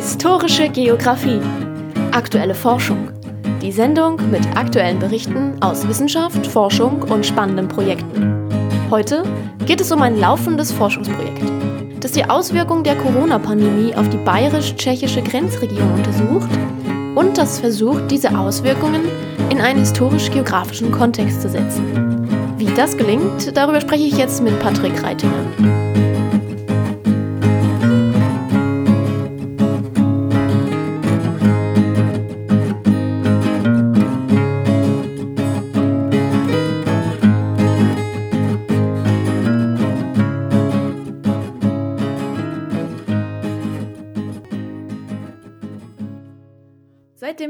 Historische Geographie. Aktuelle Forschung. Die Sendung mit aktuellen Berichten aus Wissenschaft, Forschung und spannenden Projekten. Heute geht es um ein laufendes Forschungsprojekt, das die Auswirkungen der Corona-Pandemie auf die bayerisch-tschechische Grenzregion untersucht und das versucht, diese Auswirkungen in einen historisch-geografischen Kontext zu setzen. Wie das gelingt, darüber spreche ich jetzt mit Patrick Reitinger.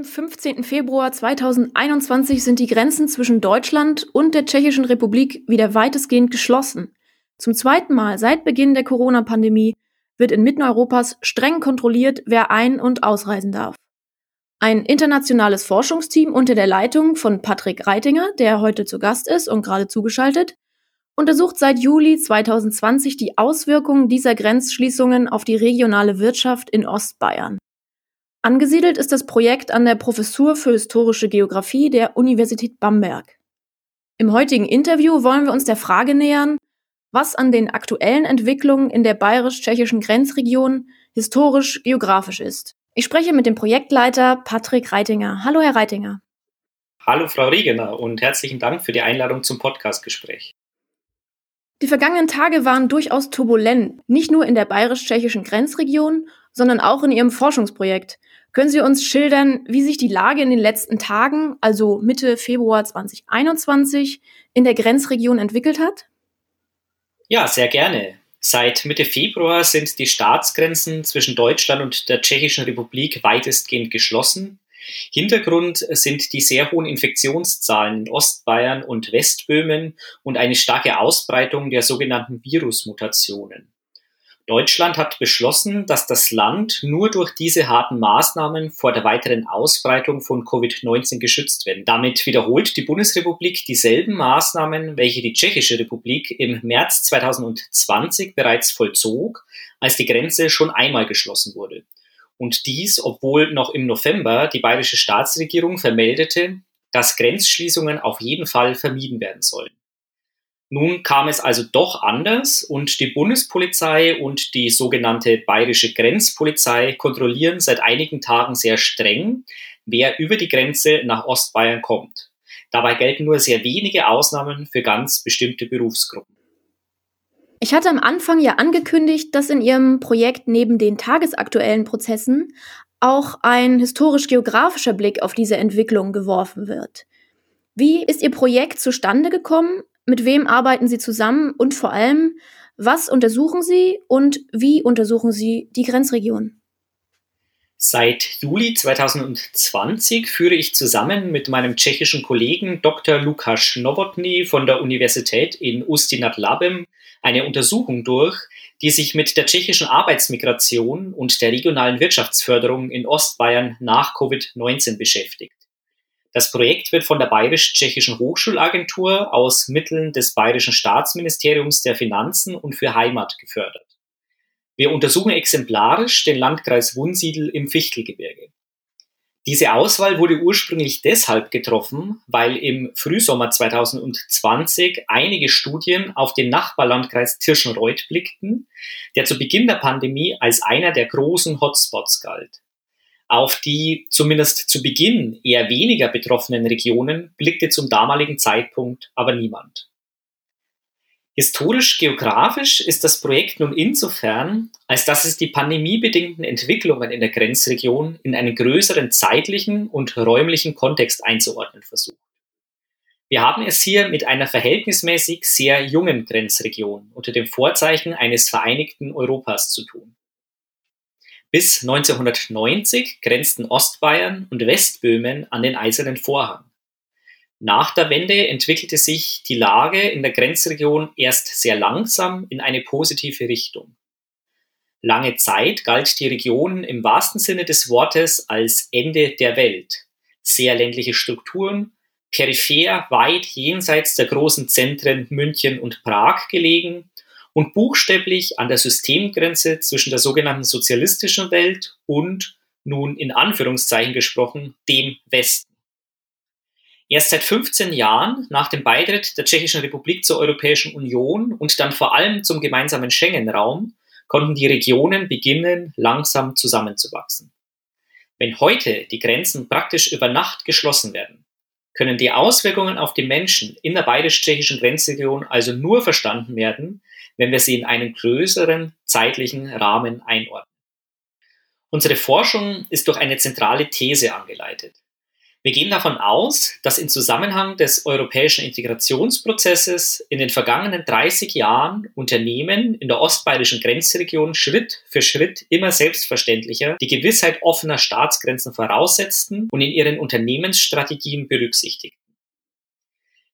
Dem 15. Februar 2021 sind die Grenzen zwischen Deutschland und der Tschechischen Republik wieder weitestgehend geschlossen. Zum zweiten Mal seit Beginn der Corona-Pandemie wird inmitten Europas streng kontrolliert, wer ein- und ausreisen darf. Ein internationales Forschungsteam unter der Leitung von Patrick Reitinger, der heute zu Gast ist und gerade zugeschaltet, untersucht seit Juli 2020 die Auswirkungen dieser Grenzschließungen auf die regionale Wirtschaft in Ostbayern. Angesiedelt ist das Projekt an der Professur für Historische Geographie der Universität Bamberg. Im heutigen Interview wollen wir uns der Frage nähern, was an den aktuellen Entwicklungen in der bayerisch-tschechischen Grenzregion historisch geografisch ist. Ich spreche mit dem Projektleiter Patrick Reitinger. Hallo, Herr Reitinger. Hallo, Frau Riegener und herzlichen Dank für die Einladung zum Podcastgespräch. Die vergangenen Tage waren durchaus turbulent, nicht nur in der bayerisch-tschechischen Grenzregion, sondern auch in Ihrem Forschungsprojekt. Können Sie uns schildern, wie sich die Lage in den letzten Tagen, also Mitte Februar 2021, in der Grenzregion entwickelt hat? Ja, sehr gerne. Seit Mitte Februar sind die Staatsgrenzen zwischen Deutschland und der Tschechischen Republik weitestgehend geschlossen. Hintergrund sind die sehr hohen Infektionszahlen in Ostbayern und Westböhmen und eine starke Ausbreitung der sogenannten Virusmutationen. Deutschland hat beschlossen, dass das Land nur durch diese harten Maßnahmen vor der weiteren Ausbreitung von Covid-19 geschützt werden. Damit wiederholt die Bundesrepublik dieselben Maßnahmen, welche die Tschechische Republik im März 2020 bereits vollzog, als die Grenze schon einmal geschlossen wurde. Und dies, obwohl noch im November die bayerische Staatsregierung vermeldete, dass Grenzschließungen auf jeden Fall vermieden werden sollen. Nun kam es also doch anders und die Bundespolizei und die sogenannte bayerische Grenzpolizei kontrollieren seit einigen Tagen sehr streng, wer über die Grenze nach Ostbayern kommt. Dabei gelten nur sehr wenige Ausnahmen für ganz bestimmte Berufsgruppen. Ich hatte am Anfang ja angekündigt, dass in Ihrem Projekt neben den tagesaktuellen Prozessen auch ein historisch-geografischer Blick auf diese Entwicklung geworfen wird. Wie ist Ihr Projekt zustande gekommen mit wem arbeiten Sie zusammen und vor allem, was untersuchen Sie und wie untersuchen Sie die Grenzregion? Seit Juli 2020 führe ich zusammen mit meinem tschechischen Kollegen Dr. Lukáš Novotny von der Universität in Ústí nad Labem eine Untersuchung durch, die sich mit der tschechischen Arbeitsmigration und der regionalen Wirtschaftsförderung in Ostbayern nach Covid-19 beschäftigt. Das Projekt wird von der Bayerisch-Tschechischen Hochschulagentur aus Mitteln des Bayerischen Staatsministeriums der Finanzen und für Heimat gefördert. Wir untersuchen exemplarisch den Landkreis Wunsiedel im Fichtelgebirge. Diese Auswahl wurde ursprünglich deshalb getroffen, weil im Frühsommer 2020 einige Studien auf den Nachbarlandkreis Tirschenreuth blickten, der zu Beginn der Pandemie als einer der großen Hotspots galt. Auf die zumindest zu Beginn eher weniger betroffenen Regionen blickte zum damaligen Zeitpunkt aber niemand. Historisch-geografisch ist das Projekt nun insofern, als dass es die pandemiebedingten Entwicklungen in der Grenzregion in einen größeren zeitlichen und räumlichen Kontext einzuordnen versucht. Wir haben es hier mit einer verhältnismäßig sehr jungen Grenzregion unter dem Vorzeichen eines vereinigten Europas zu tun. Bis 1990 grenzten Ostbayern und Westböhmen an den Eisernen Vorhang. Nach der Wende entwickelte sich die Lage in der Grenzregion erst sehr langsam in eine positive Richtung. Lange Zeit galt die Region im wahrsten Sinne des Wortes als Ende der Welt. Sehr ländliche Strukturen, peripher weit jenseits der großen Zentren München und Prag gelegen und buchstäblich an der Systemgrenze zwischen der sogenannten sozialistischen Welt und nun in Anführungszeichen gesprochen dem Westen. Erst seit 15 Jahren nach dem Beitritt der Tschechischen Republik zur Europäischen Union und dann vor allem zum gemeinsamen Schengen-Raum konnten die Regionen beginnen, langsam zusammenzuwachsen. Wenn heute die Grenzen praktisch über Nacht geschlossen werden, können die Auswirkungen auf die Menschen in der bayerisch-tschechischen Grenzregion also nur verstanden werden, wenn wir sie in einen größeren zeitlichen Rahmen einordnen. Unsere Forschung ist durch eine zentrale These angeleitet. Wir gehen davon aus, dass im Zusammenhang des europäischen Integrationsprozesses in den vergangenen 30 Jahren Unternehmen in der ostbayerischen Grenzregion Schritt für Schritt immer selbstverständlicher die Gewissheit offener Staatsgrenzen voraussetzten und in ihren Unternehmensstrategien berücksichtigten.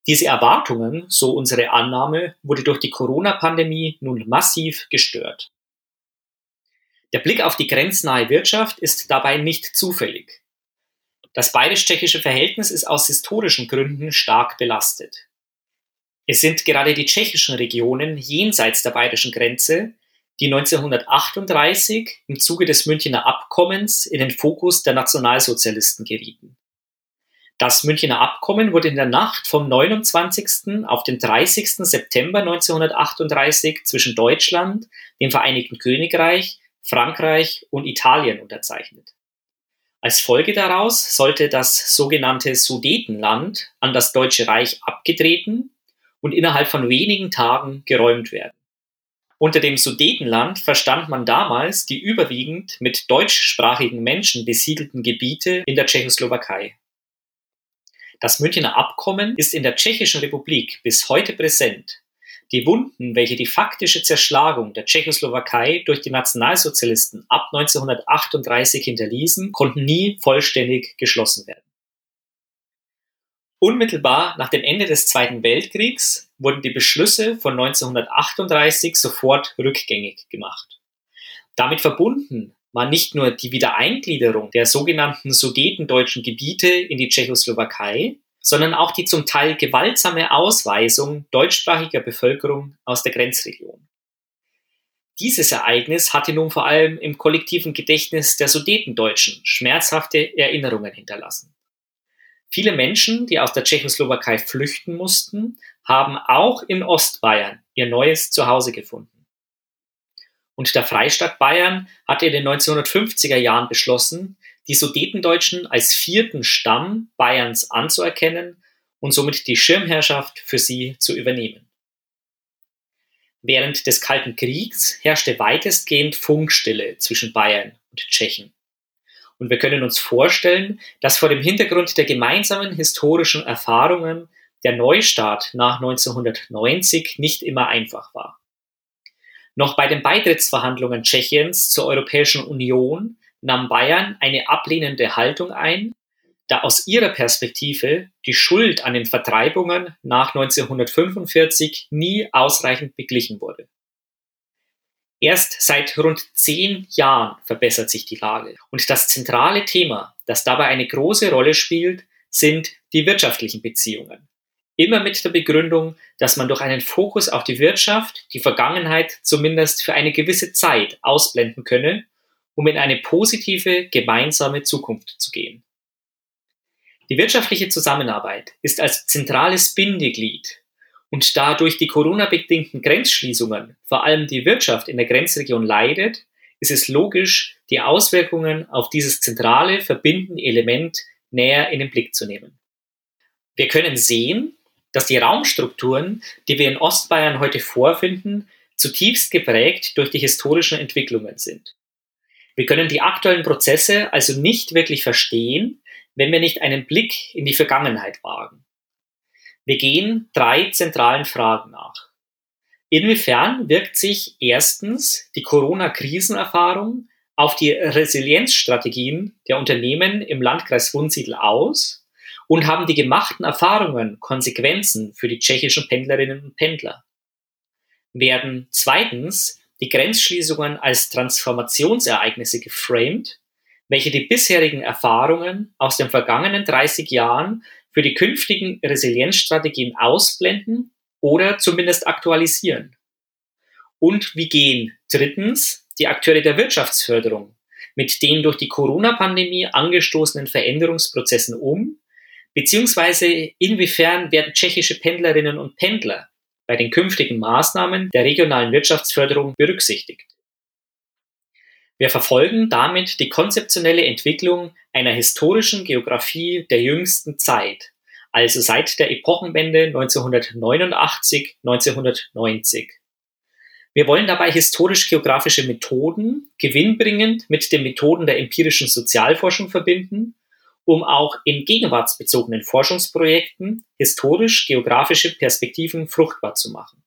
Diese Erwartungen, so unsere Annahme, wurde durch die Corona-Pandemie nun massiv gestört. Der Blick auf die grenznahe Wirtschaft ist dabei nicht zufällig. Das bayerisch-tschechische Verhältnis ist aus historischen Gründen stark belastet. Es sind gerade die tschechischen Regionen jenseits der bayerischen Grenze, die 1938 im Zuge des Münchner Abkommens in den Fokus der Nationalsozialisten gerieten. Das Münchner Abkommen wurde in der Nacht vom 29. auf den 30. September 1938 zwischen Deutschland, dem Vereinigten Königreich, Frankreich und Italien unterzeichnet. Als Folge daraus sollte das sogenannte Sudetenland an das Deutsche Reich abgetreten und innerhalb von wenigen Tagen geräumt werden. Unter dem Sudetenland verstand man damals die überwiegend mit deutschsprachigen Menschen besiedelten Gebiete in der Tschechoslowakei. Das Münchner Abkommen ist in der Tschechischen Republik bis heute präsent die Wunden, welche die faktische Zerschlagung der Tschechoslowakei durch die Nationalsozialisten ab 1938 hinterließen, konnten nie vollständig geschlossen werden. Unmittelbar nach dem Ende des Zweiten Weltkriegs wurden die Beschlüsse von 1938 sofort rückgängig gemacht. Damit verbunden war nicht nur die Wiedereingliederung der sogenannten sudetendeutschen Gebiete in die Tschechoslowakei, sondern auch die zum Teil gewaltsame Ausweisung deutschsprachiger Bevölkerung aus der Grenzregion. Dieses Ereignis hatte nun vor allem im kollektiven Gedächtnis der Sudetendeutschen schmerzhafte Erinnerungen hinterlassen. Viele Menschen, die aus der Tschechoslowakei flüchten mussten, haben auch in Ostbayern ihr neues Zuhause gefunden. Und der Freistaat Bayern hatte in den 1950er Jahren beschlossen, die Sudetendeutschen als vierten Stamm Bayerns anzuerkennen und somit die Schirmherrschaft für sie zu übernehmen. Während des Kalten Kriegs herrschte weitestgehend Funkstille zwischen Bayern und Tschechen. Und wir können uns vorstellen, dass vor dem Hintergrund der gemeinsamen historischen Erfahrungen der Neustart nach 1990 nicht immer einfach war. Noch bei den Beitrittsverhandlungen Tschechiens zur Europäischen Union nahm Bayern eine ablehnende Haltung ein, da aus ihrer Perspektive die Schuld an den Vertreibungen nach 1945 nie ausreichend beglichen wurde. Erst seit rund zehn Jahren verbessert sich die Lage. Und das zentrale Thema, das dabei eine große Rolle spielt, sind die wirtschaftlichen Beziehungen. Immer mit der Begründung, dass man durch einen Fokus auf die Wirtschaft die Vergangenheit zumindest für eine gewisse Zeit ausblenden könne um in eine positive gemeinsame Zukunft zu gehen. Die wirtschaftliche Zusammenarbeit ist als zentrales Bindeglied und da durch die Corona-bedingten Grenzschließungen vor allem die Wirtschaft in der Grenzregion leidet, ist es logisch, die Auswirkungen auf dieses zentrale verbindende Element näher in den Blick zu nehmen. Wir können sehen, dass die Raumstrukturen, die wir in Ostbayern heute vorfinden, zutiefst geprägt durch die historischen Entwicklungen sind. Wir können die aktuellen Prozesse also nicht wirklich verstehen, wenn wir nicht einen Blick in die Vergangenheit wagen. Wir gehen drei zentralen Fragen nach. Inwiefern wirkt sich erstens die Corona-Krisenerfahrung auf die Resilienzstrategien der Unternehmen im Landkreis Wunsiedel aus und haben die gemachten Erfahrungen Konsequenzen für die tschechischen Pendlerinnen und Pendler? Werden zweitens die Grenzschließungen als Transformationsereignisse geframed, welche die bisherigen Erfahrungen aus den vergangenen 30 Jahren für die künftigen Resilienzstrategien ausblenden oder zumindest aktualisieren. Und wie gehen drittens die Akteure der Wirtschaftsförderung mit den durch die Corona-Pandemie angestoßenen Veränderungsprozessen um? Beziehungsweise inwiefern werden tschechische Pendlerinnen und Pendler bei den künftigen Maßnahmen der regionalen Wirtschaftsförderung berücksichtigt? Wir verfolgen damit die konzeptionelle Entwicklung einer historischen Geografie der jüngsten Zeit, also seit der Epochenwende 1989, 1990. Wir wollen dabei historisch-geografische Methoden gewinnbringend mit den Methoden der empirischen Sozialforschung verbinden, um auch in gegenwartsbezogenen Forschungsprojekten historisch-geografische Perspektiven fruchtbar zu machen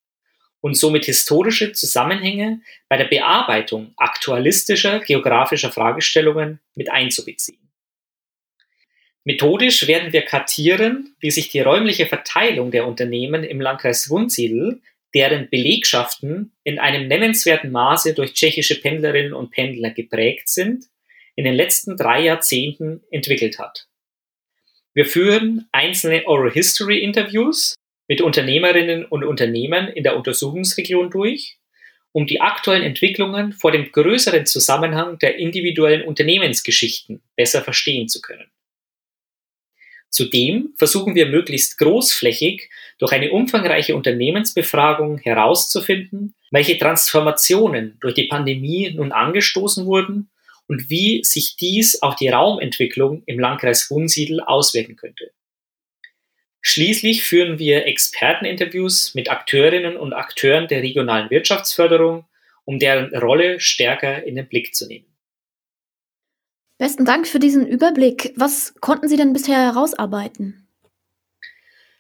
und somit historische Zusammenhänge bei der Bearbeitung aktualistischer geografischer Fragestellungen mit einzubeziehen. Methodisch werden wir kartieren, wie sich die räumliche Verteilung der Unternehmen im Landkreis Wunsiedel, deren Belegschaften in einem nennenswerten Maße durch tschechische Pendlerinnen und Pendler geprägt sind, in den letzten drei Jahrzehnten entwickelt hat. Wir führen einzelne Oral History Interviews mit Unternehmerinnen und Unternehmern in der Untersuchungsregion durch, um die aktuellen Entwicklungen vor dem größeren Zusammenhang der individuellen Unternehmensgeschichten besser verstehen zu können. Zudem versuchen wir möglichst großflächig durch eine umfangreiche Unternehmensbefragung herauszufinden, welche Transformationen durch die Pandemie nun angestoßen wurden und wie sich dies auf die Raumentwicklung im Landkreis Wunsiedel auswirken könnte. Schließlich führen wir Experteninterviews mit Akteurinnen und Akteuren der regionalen Wirtschaftsförderung, um deren Rolle stärker in den Blick zu nehmen. Besten Dank für diesen Überblick. Was konnten Sie denn bisher herausarbeiten?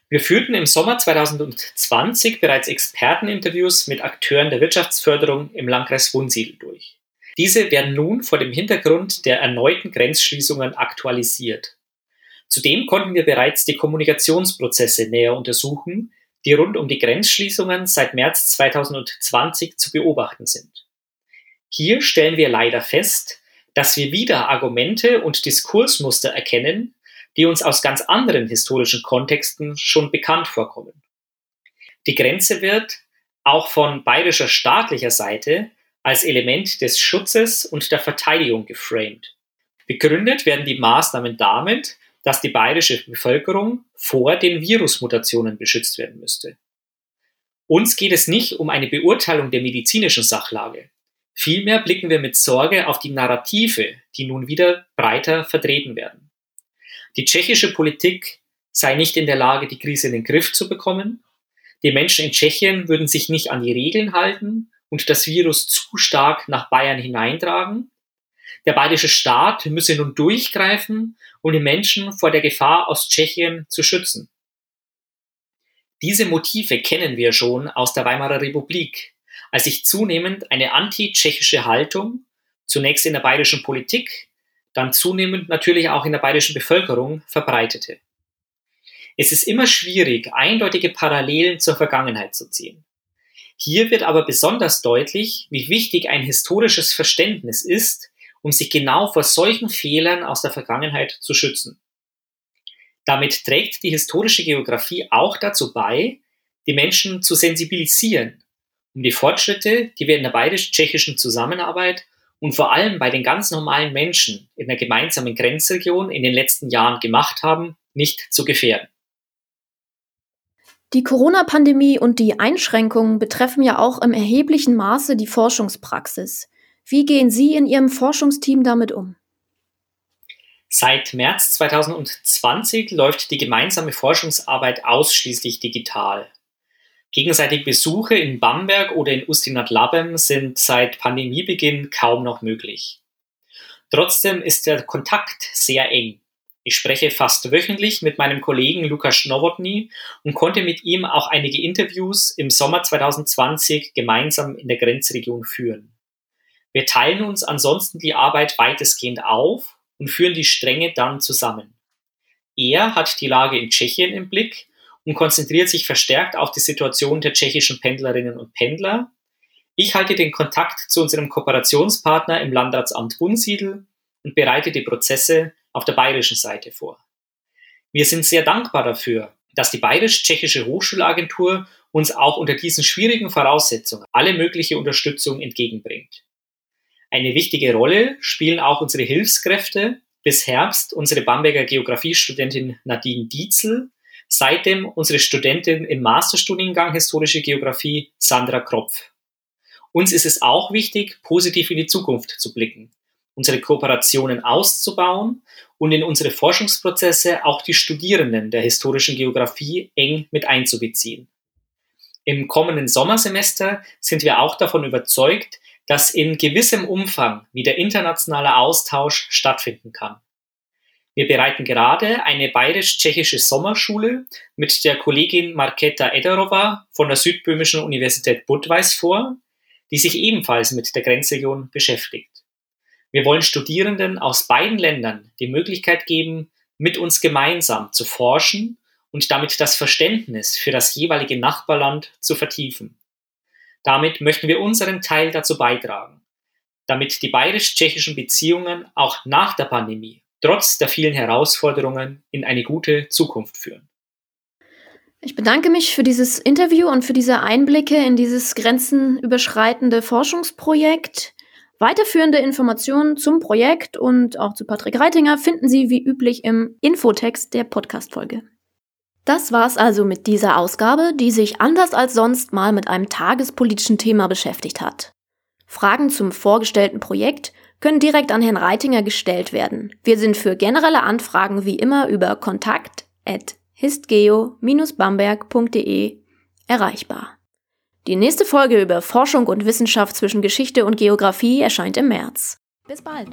Wir führten im Sommer 2020 bereits Experteninterviews mit Akteuren der Wirtschaftsförderung im Landkreis Wunsiedel durch. Diese werden nun vor dem Hintergrund der erneuten Grenzschließungen aktualisiert. Zudem konnten wir bereits die Kommunikationsprozesse näher untersuchen, die rund um die Grenzschließungen seit März 2020 zu beobachten sind. Hier stellen wir leider fest, dass wir wieder Argumente und Diskursmuster erkennen, die uns aus ganz anderen historischen Kontexten schon bekannt vorkommen. Die Grenze wird auch von bayerischer staatlicher Seite als Element des Schutzes und der Verteidigung geframed. Begründet werden die Maßnahmen damit, dass die bayerische Bevölkerung vor den Virusmutationen beschützt werden müsste. Uns geht es nicht um eine Beurteilung der medizinischen Sachlage. Vielmehr blicken wir mit Sorge auf die Narrative, die nun wieder breiter vertreten werden. Die tschechische Politik sei nicht in der Lage, die Krise in den Griff zu bekommen. Die Menschen in Tschechien würden sich nicht an die Regeln halten und das Virus zu stark nach Bayern hineintragen. Der bayerische Staat müsse nun durchgreifen, um die Menschen vor der Gefahr aus Tschechien zu schützen. Diese Motive kennen wir schon aus der Weimarer Republik, als sich zunehmend eine anti-tschechische Haltung, zunächst in der bayerischen Politik, dann zunehmend natürlich auch in der bayerischen Bevölkerung verbreitete. Es ist immer schwierig, eindeutige Parallelen zur Vergangenheit zu ziehen. Hier wird aber besonders deutlich, wie wichtig ein historisches Verständnis ist, um sich genau vor solchen Fehlern aus der Vergangenheit zu schützen. Damit trägt die historische Geografie auch dazu bei, die Menschen zu sensibilisieren, um die Fortschritte, die wir in der bayerisch-tschechischen Zusammenarbeit und vor allem bei den ganz normalen Menschen in der gemeinsamen Grenzregion in den letzten Jahren gemacht haben, nicht zu gefährden. Die Corona-Pandemie und die Einschränkungen betreffen ja auch im erheblichen Maße die Forschungspraxis. Wie gehen Sie in Ihrem Forschungsteam damit um? Seit März 2020 läuft die gemeinsame Forschungsarbeit ausschließlich digital. Gegenseitige Besuche in Bamberg oder in Ustinat-Labem sind seit Pandemiebeginn kaum noch möglich. Trotzdem ist der Kontakt sehr eng. Ich spreche fast wöchentlich mit meinem Kollegen Lukas Nowotny und konnte mit ihm auch einige Interviews im Sommer 2020 gemeinsam in der Grenzregion führen. Wir teilen uns ansonsten die Arbeit weitestgehend auf und führen die Stränge dann zusammen. Er hat die Lage in Tschechien im Blick und konzentriert sich verstärkt auf die Situation der tschechischen Pendlerinnen und Pendler. Ich halte den Kontakt zu unserem Kooperationspartner im Landratsamt Wunsiedel und bereite die Prozesse auf der bayerischen Seite vor. Wir sind sehr dankbar dafür, dass die bayerisch-tschechische Hochschulagentur uns auch unter diesen schwierigen Voraussetzungen alle mögliche Unterstützung entgegenbringt. Eine wichtige Rolle spielen auch unsere Hilfskräfte, bis Herbst unsere Bamberger Geografiestudentin Nadine Dietzel, seitdem unsere Studentin im Masterstudiengang Historische Geografie Sandra Kropf. Uns ist es auch wichtig, positiv in die Zukunft zu blicken, unsere Kooperationen auszubauen und in unsere Forschungsprozesse auch die Studierenden der historischen Geografie eng mit einzubeziehen. Im kommenden Sommersemester sind wir auch davon überzeugt, dass in gewissem Umfang wieder internationaler Austausch stattfinden kann. Wir bereiten gerade eine bayerisch-tschechische Sommerschule mit der Kollegin Marketa Ederova von der Südböhmischen Universität Budweis vor, die sich ebenfalls mit der Grenzregion beschäftigt. Wir wollen Studierenden aus beiden Ländern die Möglichkeit geben, mit uns gemeinsam zu forschen und damit das Verständnis für das jeweilige Nachbarland zu vertiefen. Damit möchten wir unseren Teil dazu beitragen, damit die bayerisch-tschechischen Beziehungen auch nach der Pandemie trotz der vielen Herausforderungen in eine gute Zukunft führen. Ich bedanke mich für dieses Interview und für diese Einblicke in dieses grenzenüberschreitende Forschungsprojekt. Weiterführende Informationen zum Projekt und auch zu Patrick Reitinger finden Sie wie üblich im Infotext der Podcast-Folge. Das war's also mit dieser Ausgabe, die sich anders als sonst mal mit einem tagespolitischen Thema beschäftigt hat. Fragen zum vorgestellten Projekt können direkt an Herrn Reitinger gestellt werden. Wir sind für generelle Anfragen wie immer über kontakt at histgeo-bamberg.de erreichbar. Die nächste Folge über Forschung und Wissenschaft zwischen Geschichte und Geografie erscheint im März. Bis bald!